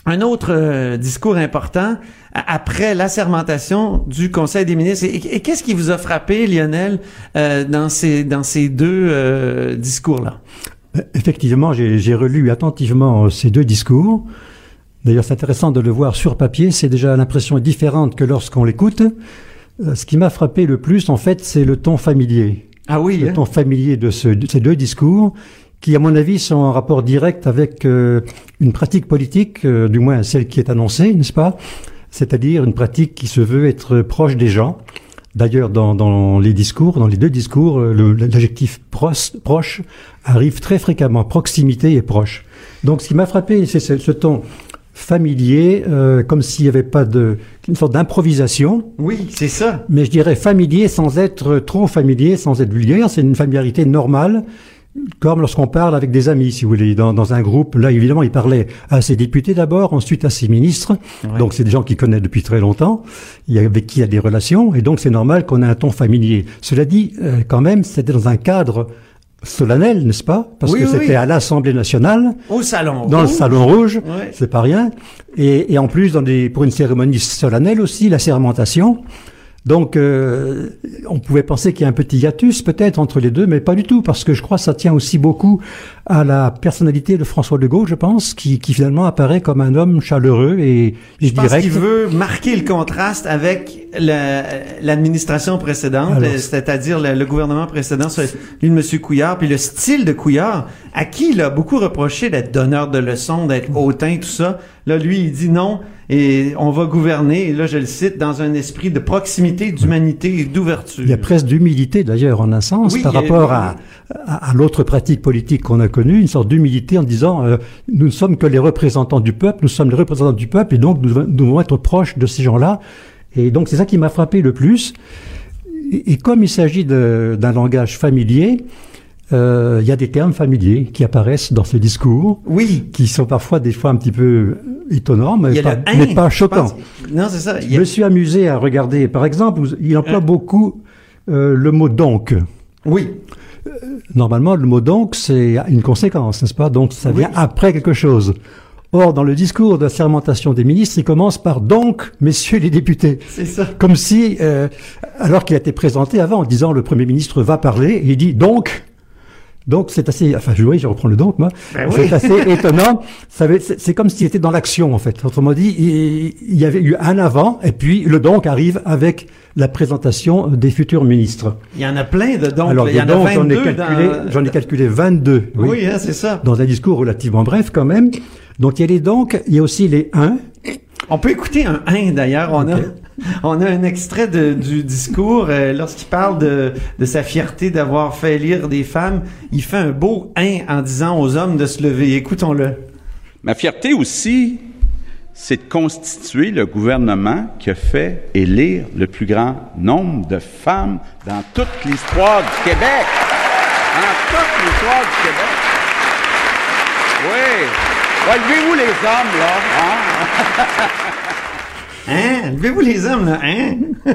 un autre euh, discours important après l'assermentation du Conseil des ministres. Et, qu'est-ce qui vous a frappé, Lionel, dans ces, dans ces deux discours-là? Effectivement, j'ai relu attentivement euh, ces deux discours. D'ailleurs, c'est intéressant de le voir sur papier. C'est déjà l'impression différente que lorsqu'on l'écoute. Euh, Ce qui m'a frappé le plus, en fait, c'est le ton familier. Ah oui, Le hein? ton familier de, ce- de ces deux discours, qui, à mon avis, sont en rapport direct avec euh, une pratique politique, euh, du moins celle qui est annoncée, n'est-ce pas? C'est-à-dire une pratique qui se veut être proche des gens. D'ailleurs, dans, dans les discours, dans les deux discours, euh, l'adjectif proche, proche arrive très fréquemment, proximité et proche. Donc, ce qui m'a frappé, c'est ce, ce ton familier, euh, comme s'il n'y avait pas de, une sorte d'improvisation. Oui, c'est ça. Mais je dirais familier sans être trop familier, sans être vulgaire. C'est une familiarité normale comme lorsqu'on parle avec des amis, si vous voulez, dans, dans un groupe. Là, évidemment, il parlait à ses députés d'abord, ensuite à ses ministres. Ouais. Donc, c'est des gens qu'il connaît depuis très longtemps, avec qui il a des relations, et donc c'est normal qu'on ait un ton familier. Cela dit, euh, quand même, c'était dans un cadre solennel, n'est-ce pas? Parce Oui, que oui, c'était oui. à l'Assemblée nationale, Au salon. dans le salon rouge, Ouais. c'est pas rien. Et, et en plus, dans des, pour une cérémonie solennelle aussi, la sermentation. Donc, euh, on pouvait penser qu'il y a un petit hiatus peut-être entre les deux, mais pas du tout, parce que je crois que ça tient aussi beaucoup à la personnalité de François de Gaulle, je pense, qui, qui finalement apparaît comme un homme chaleureux et, Je pense direct. qu'il veut marquer le contraste avec l'administration précédente, c'est-à-dire le, le gouvernement précédent, celui de M. Couillard, puis le style de Couillard, à qui il a beaucoup reproché d'être donneur de leçons, d'être hautain, tout ça. Là, lui, il dit non, et on va gouverner, et là, je le cite, dans un esprit de proximité, d'humanité et d'ouverture. Il y a presque d'humilité d'ailleurs en un sens Oui, par a- rapport à, à, à l'autre pratique politique qu'on a connue, une sorte d'humilité en disant euh, nous ne sommes que les représentants du peuple, nous sommes les représentants du peuple et donc nous, devons- nous devons être proches de ces gens-là. Et donc c'est ça qui m'a frappé le plus. Et, et comme il s'agit d'un langage familier, euh, il y a des termes familiers qui apparaissent dans ce discours, oui. qui sont parfois des fois un petit peu étonnants, mais pas, le mais pas choquants. pense. Non, c'est ça. Je a- me suis amusé à regarder, par exemple, il emploie beaucoup euh, le mot donc. Oui. Normalement, le mot donc, c'est une conséquence, n'est-ce pas? Donc, ça vient après quelque chose. Or, dans le discours de la sermentation des ministres, il commence par donc, messieurs les députés. C'est ça. Comme si, euh, alors qu'il a été présenté avant en disant le Premier ministre va parler, il dit donc. Donc c'est assez, enfin je, oui, je reprends le donc moi, Ben oui. c'est assez étonnant. C'est comme s'il était dans l'action en fait. Autrement dit, il, il y avait eu un avant et puis le donc arrive avec la présentation des futurs ministres. Il y en a plein de donc. Alors il y en a j'en ai 22 calculé, dans... j'en ai calculé 22. Oui, hein, c'est ça. Dans un discours relativement bref quand même. Donc il y a les donc, il y a aussi les un. On peut écouter un 1 d'ailleurs. On a, on a un extrait de- du discours euh, lorsqu'il parle de, de sa fierté d'avoir fait lire des femmes. Il fait un beau 1 en disant aux hommes de se lever. Écoutons-le. Ma fierté aussi, c'est de constituer le gouvernement qui a fait élire le plus grand nombre de femmes dans toute l'histoire du Québec. Dans toute l'histoire du Québec. Oui. Ouais, levez-vous les hommes, là. Hein? Hein? Levez-vous les hommes, là. Hein?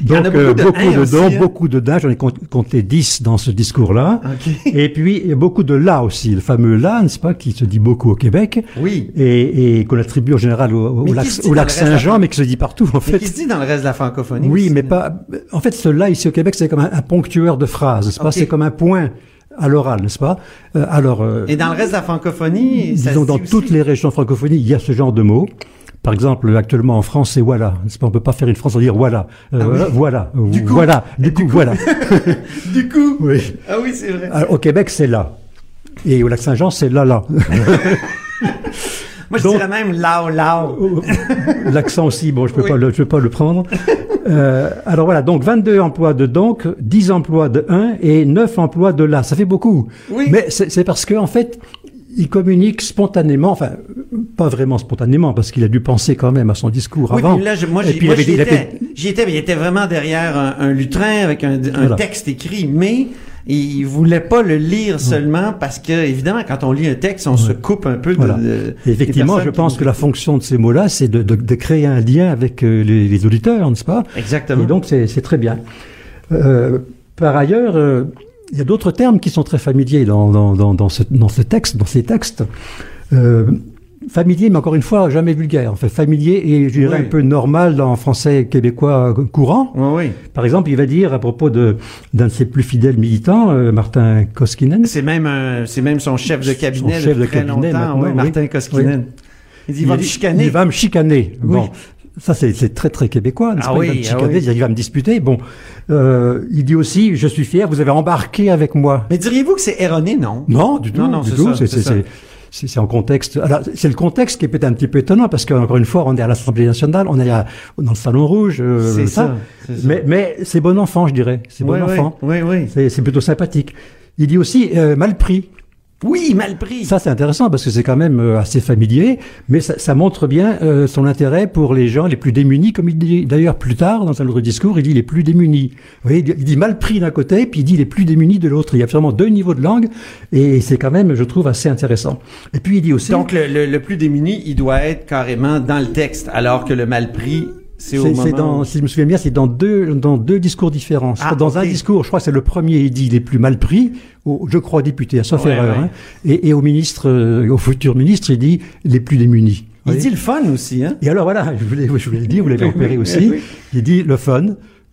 Il y en Donc a euh, beaucoup de beaucoup hein de aussi, donc, hein. beaucoup de da, j'en ai compté- compté 10 dans ce discours-là. OK. Et puis il y a beaucoup de là aussi, le fameux là, n'est-ce pas, qui se dit beaucoup au Québec. Oui. Et, et qu'on attribue en général au, Mais lac, la Saint-Jean, mais qui se dit partout en Mais fait. qui se dit dans le reste de la francophonie Oui, aussi, mais là. pas. En fait, ce là ici au Québec, c'est comme un, un ponctueur de phrases, n'est-ce pas. C'est comme un point à l'oral, n'est-ce pas Euh, Alors, euh, Et dans le reste de la francophonie, ça disons dans aussi. toutes les régions francophonie, il y a ce genre de mots. Par exemple, actuellement en France, c'est voilà. n'est-ce pas On peut pas faire une France sans dire voilà, Euh, Ah oui. voilà, voilà, Du coup. voilà, du coup, voilà. Du coup. oui. Ah oui, c'est vrai. Alors, au Québec, c'est là. Et au lac Saint-Jean, c'est là, là. Moi, je donc- dirais même lao lao. L'accent aussi, bon, je peux Oui. pas le, je peux pas le prendre. Euh, alors voilà, donc 22 emplois de donc, 10 emplois de 1 et 9 emplois de là. Ça fait beaucoup. Oui. Mais c'est parce que en fait, il communique spontanément, enfin, pas vraiment spontanément, parce qu'il a dû penser quand même à son discours Oui, avant. puis là, je- moi, Et j'y puis, moi, avait- j'y il avait- étais. Étais, mais il était vraiment derrière un, un lutrin avec un, un Voilà. texte écrit, mais il voulait pas le lire seulement parce que, évidemment, quand on lit un texte, on se coupe un peu de, Voilà. de- Et effectivement, je pense qui- que la fonction de ces mots-là, c'est de, de, de créer un lien avec euh, les, les auditeurs, n'est-ce pas? Exactement. Et donc, c'est très bien. Euh, par ailleurs, euh, il y a d'autres termes qui sont très familiers dans, dans, dans, dans, ce, ce texte, dans ces textes. Euh, familier, mais encore une fois, jamais vulgaire. En fait, familier et je dirais Oui. un peu normal dans français québécois courant. Oui, oui. Par exemple, il va dire à propos de d'un de ses plus fidèles militants, euh, Martin Koskinen. C'est même, un- c'est même son chef de cabinet Son chef de très cabinet longtemps. Martin Koskinen. Il dit, il va me chicaner. Il va me chicaner. Bon. Ça, c'est très, très québécois. Ah pas? Oui, il va me ah chicaner, oui. il va me disputer. Bon. Euh, il dit aussi, je suis fier, vous avez embarqué avec moi. Mais diriez-vous que c'est erroné, non? Non, du tout. Non, non, du tout. C'est- c'est en contexte. Alors, c'est le contexte qui est peut-être un petit peu étonnant parce qu'encore une fois, on est à l'Assemblée nationale, on est à- dans le salon rouge. euh, C'est ça. Mais, mais c'est bon enfant, je dirais. C'est bon enfant. oui, oui. C'est c'est plutôt sympathique. Il dit aussi euh, mal pris. Oui, mal pris. Ça, c'est intéressant parce que c'est quand même euh, assez familier, mais ça, ça montre bien euh, son intérêt pour les gens les plus démunis, comme il dit d'ailleurs plus tard dans un autre discours, il dit les plus démunis. Vous voyez, il dit- il dit mal pris d'un côté, puis il dit les plus démunis de l'autre. Il y a vraiment deux niveaux de langue, et c'est quand même, je trouve, assez intéressant. Et puis il dit aussi... Donc, le, le- le plus démuni, il doit être carrément dans le texte, alors que le mal pris, c'est dans, si je me souviens bien, c'est dans deux, dans deux discours différents. Ah, dans un discours, je crois que c'est le premier, il dit les plus mal pris, au, je crois député, à sauf Ouais, erreur, ouais. hein. et, et au ministre, euh, au futur ministre, il dit les plus démunis. Il dit le fun aussi, hein? Et alors voilà, je voulais, je voulais le dire, vous l'avez repéré aussi. oui. Il dit le fun.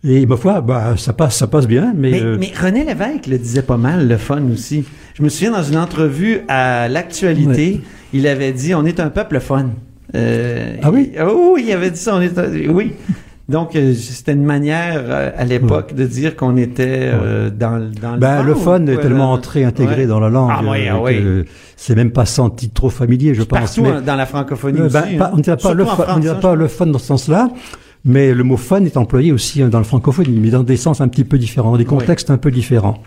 Et ma foi, bah, ça passe, ça passe bien, mais, Mais, euh, mais René Lévesque le disait pas mal, le fun aussi. Je me souviens dans une entrevue à l'actualité, il avait dit on est un peuple fun. Euh, Ah oui? il- oh, oui, il avait dit ça. On un- oui. Donc euh, c'était une manière euh, à l'époque de dire qu'on était euh, dans, le- dans le bah, le fun est tellement entré, intégré Ouais. dans la langue, Ah oui, ah oui. c'est même pas senti trop familier, je pense. Partout hein, dans la francophonie aussi. ben, hein. pas- on ne dirait pas, le, on dirait hein, pas le fun dans ce sens-là, mais le mot fun est employé aussi hein, dans la francophonie, mais dans des sens un petit peu différents, dans des contextes un peu différents.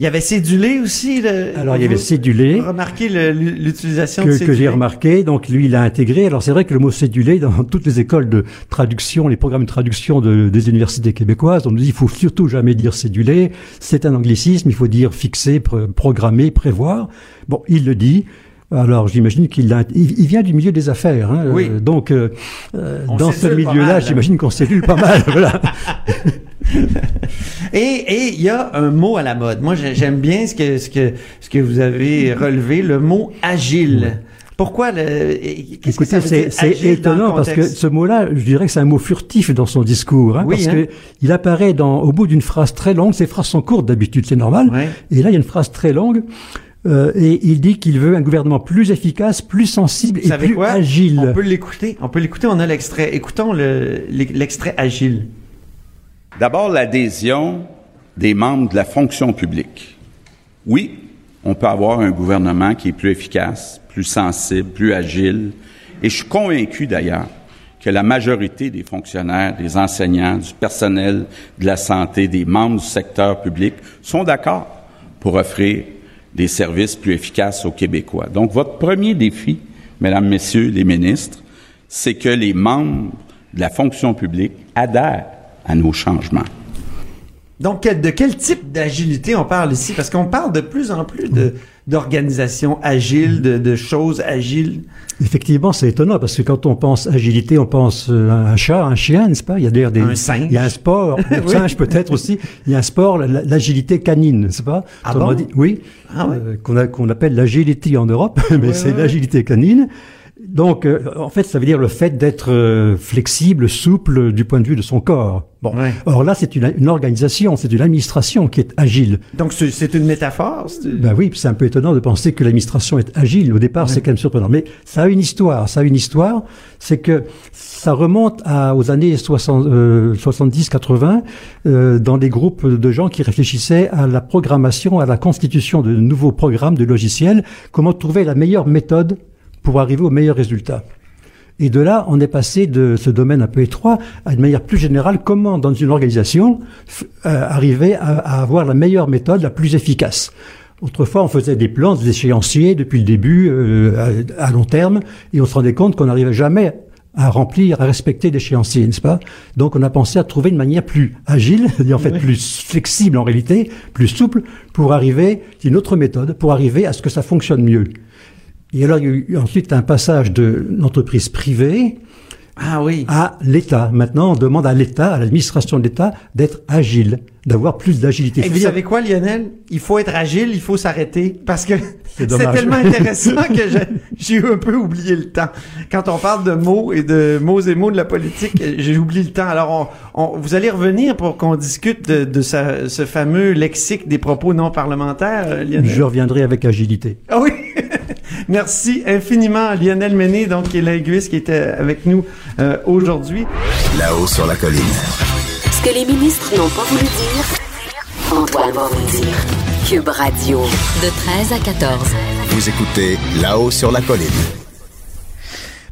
Il y avait cédulé aussi. Le, Alors, il y avait cédulé. Remarquez l'utilisation que, que j'ai remarqué. Donc lui, il a intégré. Alors c'est vrai que le mot cédulé dans toutes les écoles de traduction, les programmes de traduction de- des universités québécoises, on nous dit il faut surtout jamais dire cédulé. C'est un anglicisme. Il faut dire fixer, pr- programmer, prévoir. Bon, il le dit. Alors j'imagine qu'il a- il, il vient du milieu des affaires. hein. Oui. Euh, donc euh, euh, dans ce milieu-là, j'imagine qu'on cédule pas mal. voilà. Et il y a un mot à la mode. Moi, j'ai- j'aime bien ce que ce que ce que vous avez relevé, le mot agile. Pourquoi le qu'est-ce que ça Écoutez, veut c'est étonnant parce que ce mot-là, je dirais que c'est un mot furtif dans son discours, hein, Oui, parce hein. que il apparaît dans, au bout d'une phrase très longue. Ces phrases sont courtes d'habitude, c'est normal. Ouais. Et là, il y a une phrase très longue. euh, et il dit qu'il veut un gouvernement plus efficace, plus sensible Vous et plus quoi? agile. On peut l'écouter. On peut l'écouter. On a l'extrait. Écoutons le l'extrait agile. D'abord, l'adhésion des membres de la fonction publique. Oui, on peut avoir un gouvernement qui est plus efficace, plus sensible, plus agile. Et je suis convaincu d'ailleurs que la majorité des fonctionnaires, des enseignants, du personnel de la santé, des membres du secteur public sont d'accord pour offrir des services plus efficaces aux Québécois. Donc, votre premier défi, mesdames, messieurs les ministres, c'est que les membres de la fonction publique adhèrent à nos changements. Donc, de quel type d'agilité on parle ici? Parce qu'on parle de plus en plus de d'organisations agiles, de, de choses agiles. Effectivement, c'est étonnant parce que quand on pense agilité, on pense euh, à un chat, un chien, n'est-ce pas? Il y a d'ailleurs des, Un singe. il y a un sport, un Oui. singe peut-être aussi. Il y a un sport, la- l'agilité canine, n'est-ce pas? Ah Autrement bon? dit- Oui, Ah ouais. euh, qu'on a- qu'on appelle l'agility en Europe, mais Ouais, c'est ouais, l'agilité canine. Donc, euh, en fait, ça veut dire le fait d'être euh, flexible, souple du point de vue de son corps. Bon, Ouais. or là, c'est une, une organisation, c'est une administration qui est agile. Donc, c'est une métaphore. Ben oui, c'est un peu étonnant de penser que l'administration est agile. Au départ, c'est quand même surprenant. Mais ça a une histoire. Ça a une histoire. C'est que ça remonte à, aux années 60, euh, 70-80, euh, dans des groupes de gens qui réfléchissaient à la programmation, à la constitution de nouveaux programmes, de logiciels, comment trouver la meilleure méthode pour arriver au meilleur résultat. Et de là, on est passé de ce domaine un peu étroit à une manière plus générale, comment dans une organisation euh, arriver à, à avoir la meilleure méthode, la plus efficace. Autrefois, on faisait des plans, des échéanciers depuis le début, euh, à, à long terme, et on se rendait compte qu'on n'arrivait jamais à remplir, à respecter l'échéancier, n'est-ce pas? Donc on a pensé à trouver une manière plus agile, c'est-à-dire en fait plus flexible en réalité, plus souple, pour arriver, une autre méthode, pour arriver à ce que ça fonctionne mieux. Et alors, il y a eu ensuite un passage de l'entreprise privée Ah oui. à l'État. Maintenant, on demande à l'État, à l'administration de l'État, d'être agile, d'avoir plus d'agilité. Et vous savez quoi, Lionel? Il faut être agile, il faut s'arrêter. Parce que c'est tellement intéressant que j'ai- un peu oublié le temps. Quand on parle de mots et de mots et mots de la politique, j'ai oublié le temps. Alors, on, on- vous allez revenir pour qu'on discute de, de sa- ce fameux lexique des propos non parlementaires, euh, Lionel. Je reviendrai avec agilité. Ah oui? Merci infiniment à Lionel Méné, donc qui est linguiste, qui était avec nous euh, aujourd'hui. Là-haut sur la colline. Ce que les ministres n'ont pas voulu dire, Antoine va vous dire. Cube Radio. De 13 à 14. Vous écoutez Là-haut sur la colline.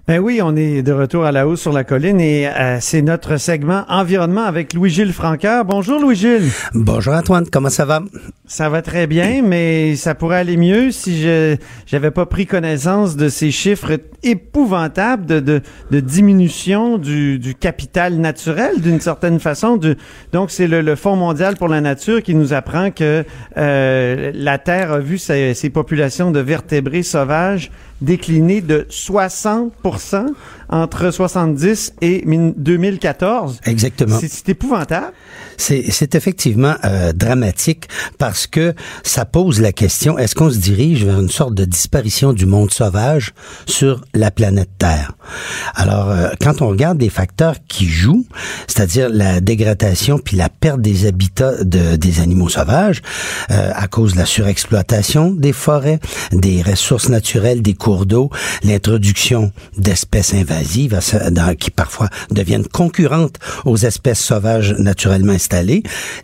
Ben oui, on est de retour à la hausse sur la colline et euh, c'est notre segment environnement avec Louis-Gilles Francaire. Bonjour Louis-Gilles. Bonjour Antoine, comment ça va? Ça va très bien, mais ça pourrait aller mieux si je j'avais pas pris connaissance de ces chiffres épouvantables de, de, de diminution du, du capital naturel d'une certaine façon. Du, donc c'est le, le Fonds mondial pour la nature qui nous apprend que euh, la Terre a vu ses, ses populations de vertébrés sauvages décliner de 60% entre 70 et 2014. Exactement. C'est épouvantable. C'est effectivement euh, dramatique parce que ça pose la question est-ce qu'on se dirige vers une sorte de disparition du monde sauvage sur la planète Terre? Alors, euh, quand on regarde les facteurs qui jouent, c'est-à-dire la dégradation puis la perte des habitats de, des animaux sauvages euh, à cause de la surexploitation des forêts, des ressources naturelles, des cours d'eau, l'introduction d'espèces invasives qui parfois deviennent concurrentes aux espèces sauvages naturellement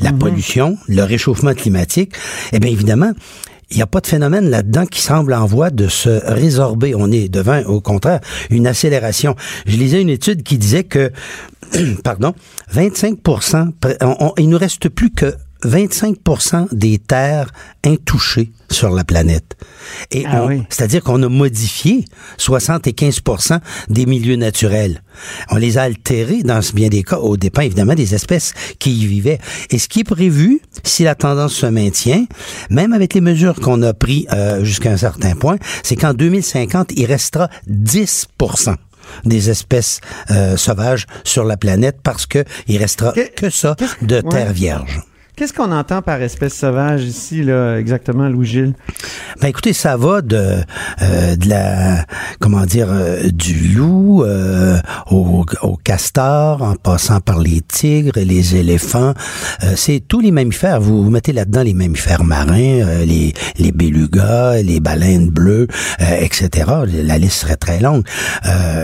la Mhm. pollution, le réchauffement climatique, eh bien évidemment, il n'y a pas de phénomène là-dedans qui semble en voie de se résorber. On est devant, au contraire, une accélération. Je lisais une étude qui disait que, pardon, 25 on- on- il nous reste plus que 25% des terres intouchées sur la planète. Et Ah oui. c'est-à-dire qu'on a modifié 75% des milieux naturels. On les a altérés dans bien des cas au dépens évidemment des espèces qui y vivaient. Et ce qui est prévu, si la tendance se maintient, même avec les mesures qu'on a prises euh, jusqu'à un certain point, c'est qu'en 2050, il restera 10% des espèces euh, sauvages sur la planète parce que il restera que, ça de terre vierge. Qu'est-ce qu'on entend par espèce sauvage ici, là, exactement, Louis-Gilles? Ben écoutez, ça va de euh, de la comment dire euh, du loup euh, au, au castor, en passant par les tigres, les éléphants. Euh, c'est tous les mammifères. Vous, vous mettez là-dedans les mammifères marins, euh, les les bélugas, les baleines bleues, etc. La liste serait très longue.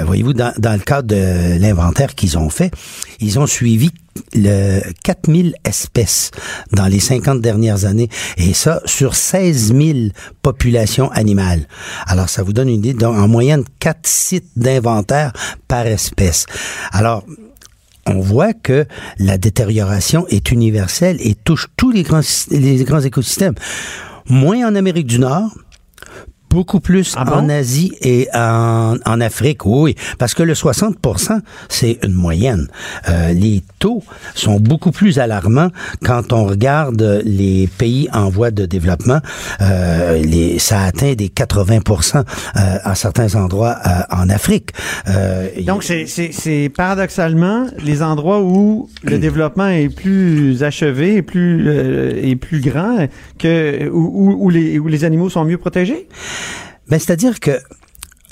Voyez-vous, dans, dans le cadre de l'inventaire qu'ils ont fait, ils ont suivi le 4000 espèces dans les 50 dernières années et ça sur 16 000 populations animales. Alors ça vous donne une idée, donc en moyenne 4 sites d'inventaire par espèce. Alors on voit que la détérioration est universelle et touche tous les grands, les grands écosystèmes. Moins en Amérique du Nord, beaucoup plus en Asie et en, en Afrique, oui, parce que le 60 c'est une moyenne. Euh, les taux sont beaucoup plus alarmants quand on regarde les pays en voie de développement. Euh, les, ça atteint des 80 euh, à certains endroits euh, en Afrique. Euh, Donc, c'est- c'est c'est paradoxalement les endroits où le développement est plus achevé et plus, euh, et plus grand que où, où- où les, où les animaux sont mieux protégés? Ben, c'est-à-dire que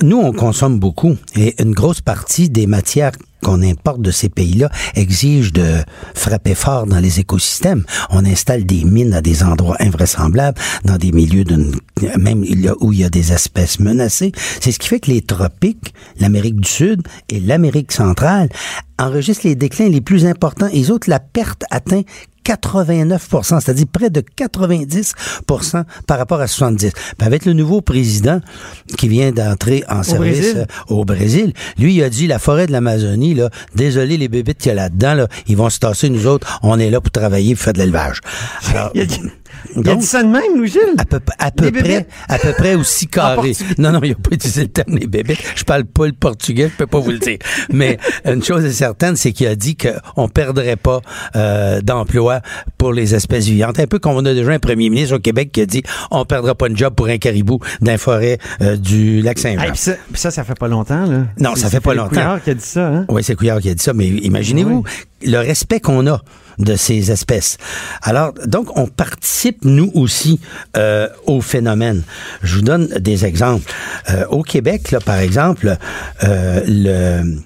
nous, on consomme beaucoup et une grosse partie des matières qu'on importe de ces pays-là exige de frapper fort dans les écosystèmes. On installe des mines à des endroits invraisemblables, dans des milieux d'une, même où il y a des espèces menacées. C'est ce qui fait que les tropiques, l'Amérique du Sud et l'Amérique centrale enregistrent les déclins les plus importants et autres, la perte atteint 89% c'est-à-dire près de 90% par rapport à 70. Puis avec le nouveau président qui vient d'entrer en service Brésil? euh, au Brésil, lui il a dit la forêt de l'Amazonie là, désolé les bébites qu'il y a là-dedans là, ils vont se tasser nous autres, on est là pour travailler pour faire de l'élevage. Alors, Il a dit, il a dit ça de même, Louis-Gilles? À peu, à peu Les près, à peu près aussi carré. portugais. Non, non, il a pas utilisé le terme les bébites. Je parle pas le portugais, je peux pas vous le dire. Mais une chose est certaine, c'est qu'il a dit qu'on perdrait pas euh, d'emploi pour les espèces vivantes. Un peu comme on a déjà un premier ministre au Québec qui a dit on perdra pas de job pour un caribou la forêt euh, du lac Saint-Jean. Ça, ça, ça fait pas longtemps, là. Non, ça C'est fait pas longtemps. Couillard qui a dit ça, hein? Oui, c'est Couillard qui a dit ça, mais imaginez-vous le respect qu'on a de ces espèces. Alors, donc, on participe, nous aussi, euh, au phénomène. Je vous donne des exemples. Euh, au Québec, là, par exemple, euh, le...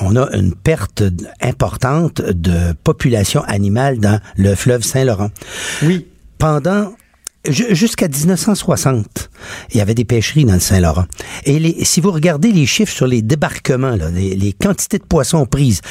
On a une perte importante de population animale dans le fleuve Saint-Laurent. Oui. Pendant Ju- Jusqu'à 1960, il y avait des pêcheries dans le Saint-Laurent. Et les, si vous regardez les chiffres sur les débarquements, là, les, les quantités de poissons prises,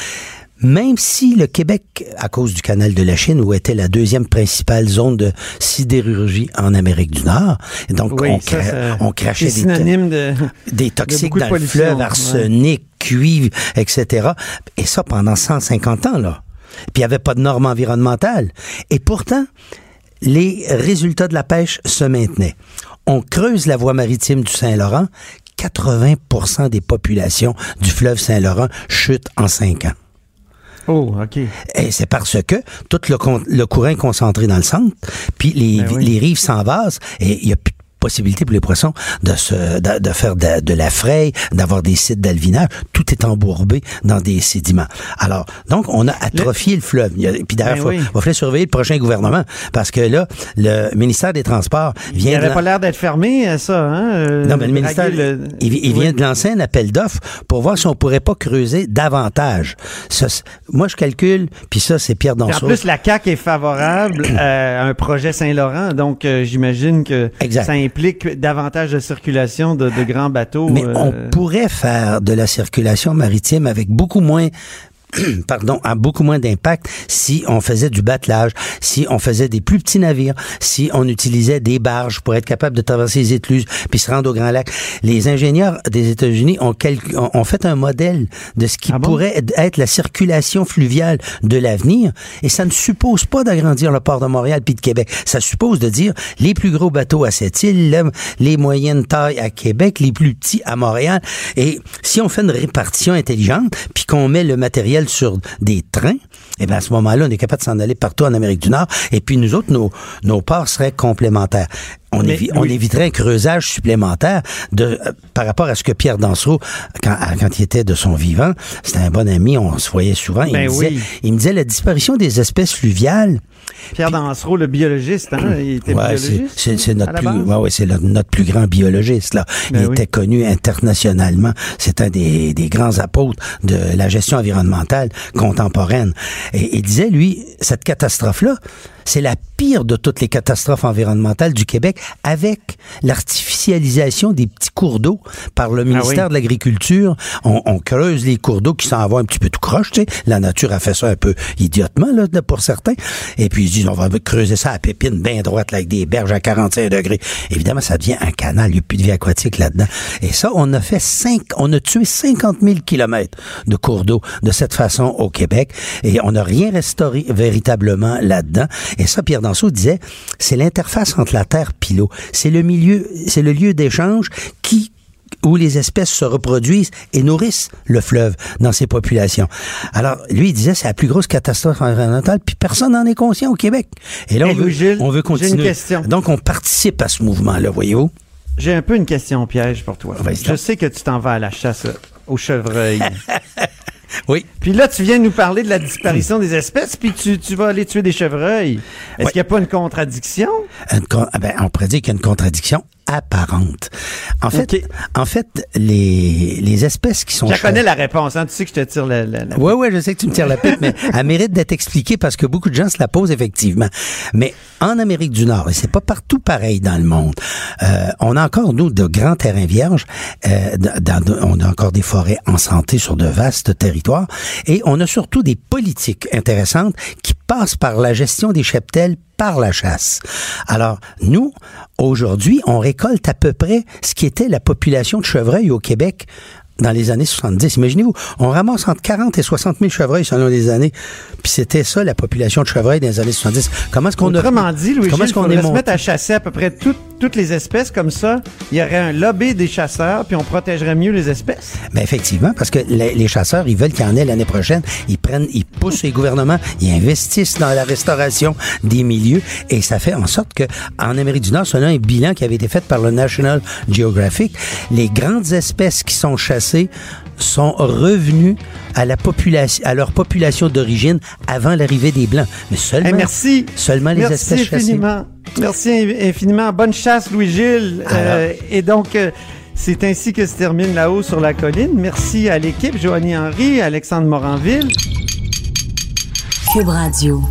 même si le Québec, à cause du canal de la Chine, où était la deuxième principale zone de sidérurgie en Amérique du Nord, donc Oui, on, cra- ça- on crachait des, de, des de toxiques de dans le pollution, fleuve, ouais. arsenic, cuivre, etc. Et ça pendant 150 ans, là. Puis il n'y avait pas de normes environnementales. Et pourtant, les résultats de la pêche se maintenaient. On creuse la voie maritime du Saint-Laurent, 80% des populations du fleuve Saint-Laurent chutent en 5 ans. Oh, OK. Et c'est parce que tout le, le courant est concentré dans le centre, puis les, Ben oui. les rives s'envasent et il y a plus de possibilité pour les poissons de se de, de faire de, de la fraye, d'avoir des sites d'alvinage. Tout est embourbé dans des sédiments. Alors, donc, on a atrophié le, fleuve. Il a- puis d'ailleurs, il oui. va falloir surveiller le prochain gouvernement parce que là, le ministère des Transports Il vient de... n'avait pas l'air d'être fermé, euh, ça, hein? euh, Non, mais le ministère, le- il, il Oui. vient de lancer un appel d'offres pour voir si on pourrait pas creuser davantage. Ça, moi, je calcule, puis ça, c'est Pierre Puis En Danseau. plus, la CAQ est favorable à un projet Saint-Laurent, donc euh, j'imagine que Exact. ça implique davantage de circulation de, de grands bateaux. Mais euh, on pourrait faire de la circulation maritime avec beaucoup moins pardon, à beaucoup moins d'impact si on faisait du batelage, si on faisait des plus petits navires, si on utilisait des barges pour être capable de traverser les écluses puis se rendre au Grand Lac. Les ingénieurs des États-Unis ont, fait un modèle de ce qui Ah bon? pourrait être la circulation fluviale de l'avenir et ça ne suppose pas d'agrandir le port de Montréal puis de Québec. Ça suppose de dire les plus gros bateaux à cette île, le- les moyennes tailles à Québec, les plus petits à Montréal. Et si on fait une répartition intelligente puis qu'on met le matériel sur des trains, eh bien à ce moment-là, on est capable de s'en aller partout en Amérique du Nord. Et puis nous autres, nos, nos ports seraient complémentaires. On, Mais- évi- on oui. éviterait un creusage supplémentaire de euh, par rapport à ce que Pierre Dansereau, quand, à- quand il était de son vivant, c'était un bon ami, on se voyait souvent. il, Ben me disait, oui. il me disait la disparition des espèces fluviales. Pierre Dansereau, le biologiste, hein, il était Ouais, c'est- notre plus, ouais, ouais, c'est le- notre plus grand biologiste là. Ben il oui. était connu internationalement. C'est un des, des grands apôtres de la gestion environnementale contemporaine. Et il disait lui, cette catastrophe là, c'est la pire de toutes les catastrophes environnementales du Québec, avec l'artificialisation des petits cours d'eau par le ministère oui. de l'Agriculture. On, on creuse les cours d'eau qui s'en vont un petit peu tout croche, tu sais. La nature a fait ça un peu idiotement, là, pour certains. Et puis, ils disent, on va creuser ça à pépine bien droite, là, avec des berges à 45 degrés. Évidemment, ça devient un canal. Il n'y a plus de vie aquatique là-dedans. Et ça, on a fait cinq, on a tué 50 000 kilomètres de cours d'eau de cette façon au Québec. Et on n'a rien restauré véritablement là-dedans. Et ça, Pierre Danseau disait, c'est l'interface entre la Terre et l'eau. C'est le milieu, c'est le lieu d'échange qui où les espèces se reproduisent et nourrissent le fleuve dans ses populations. Alors, lui, il disait, c'est la plus grosse catastrophe environnementale, puis personne n'en est conscient au Québec. Et là, Hey, on, veut, on veut une continuer. question. Donc, on participe à ce mouvement-là, voyez-vous? J'ai un peu une question piège pour toi. Je sais que tu t'en vas à la chasse euh, au chevreuil. Oui. Puis là, tu viens nous parler de la disparition des espèces, puis tu, tu vas aller tuer des chevreuils. Est-ce qu'il n'y a pas une contradiction? Une con- ah ben, on pourrait dire qu'il y a une contradiction apparente. En fait, en fait, les, les espèces qui sont Je connais la réponse, hein? Tu sais que je te tire la... la, la- Oui, oui, je sais que tu me tires la pipe, mais elle mérite d'être expliquée parce que beaucoup de gens se la posent effectivement. Mais en Amérique du Nord, et c'est pas partout pareil dans le monde, euh, on a encore, nous, de grands terrains vierges, euh, dans- on a encore des forêts en santé sur de vastes territoires, et on a surtout des politiques intéressantes qui passent par la gestion des cheptels par la chasse. Alors, nous, aujourd'hui, on récolte à peu près ce qui était la population de chevreuils au Québec dans les années 70. Imaginez-vous, on ramasse entre 40 et 60 000 chevreuils selon les années. Puis c'était ça, la population de chevreuils dans les années 70. Comment est-ce qu'on a... Autrement dit, Louis, comment est-ce qu'on faudrait est se mettre à chasser à peu près toutes- toutes les espèces comme ça. Il y aurait un lobby des chasseurs, puis on protégerait mieux les espèces. Ben effectivement, parce que les, les chasseurs, ils veulent qu'il y en ait l'année prochaine. Ils prennent, ils poussent les gouvernements, ils investissent dans la restauration des milieux, et ça fait en sorte que en Amérique du Nord, selon un bilan qui avait été fait par le National Geographic, les grandes espèces qui sont chassées sont revenues à la population, à leur population d'origine avant l'arrivée des blancs. Mais seulement, Hey, merci. seulement les Merci espèces chassées. infiniment. Merci in- infiniment. Bonne chasse, Louis-Gilles. Euh, et donc, euh, c'est ainsi que se termine là-haut sur la colline. Merci à l'équipe, Joanie Henry, Alexandre Moranville. Cube Radio.